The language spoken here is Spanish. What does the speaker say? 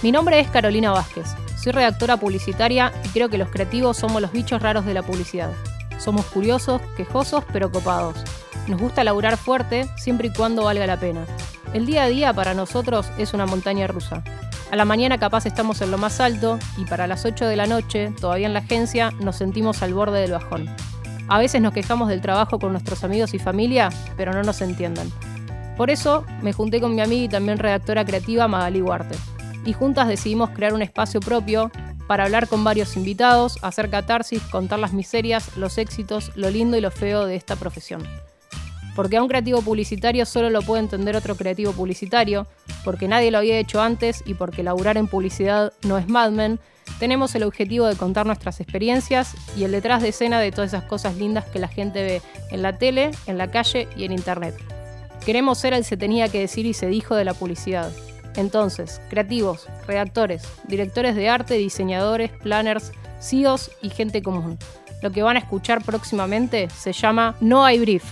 Mi nombre es Carolina Vázquez. Soy redactora publicitaria y creo que los creativos somos los bichos raros de la publicidad. Somos curiosos, quejosos, pero copados. Nos gusta laburar fuerte siempre y cuando valga la pena. El día a día para nosotros es una montaña rusa. A la mañana capaz estamos en lo más alto y para las 8 de la noche, todavía en la agencia, nos sentimos al borde del bajón. A veces nos quejamos del trabajo con nuestros amigos y familia, pero no nos entiendan. Por eso me junté con mi amiga y también redactora creativa Magali Huarte y juntas decidimos crear un espacio propio para hablar con varios invitados, hacer catarsis, contar las miserias, los éxitos, lo lindo y lo feo de esta profesión. Porque a un creativo publicitario solo lo puede entender otro creativo publicitario, porque nadie lo había hecho antes y porque laburar en publicidad no es Mad Men, tenemos el objetivo de contar nuestras experiencias y el detrás de escena de todas esas cosas lindas que la gente ve en la tele, en la calle y en internet. Queremos ser el se tenía que decir y se dijo de la publicidad. Entonces, creativos, redactores, directores de arte, diseñadores, planners, CEOs y gente común. Lo que van a escuchar próximamente se llama No hay brief,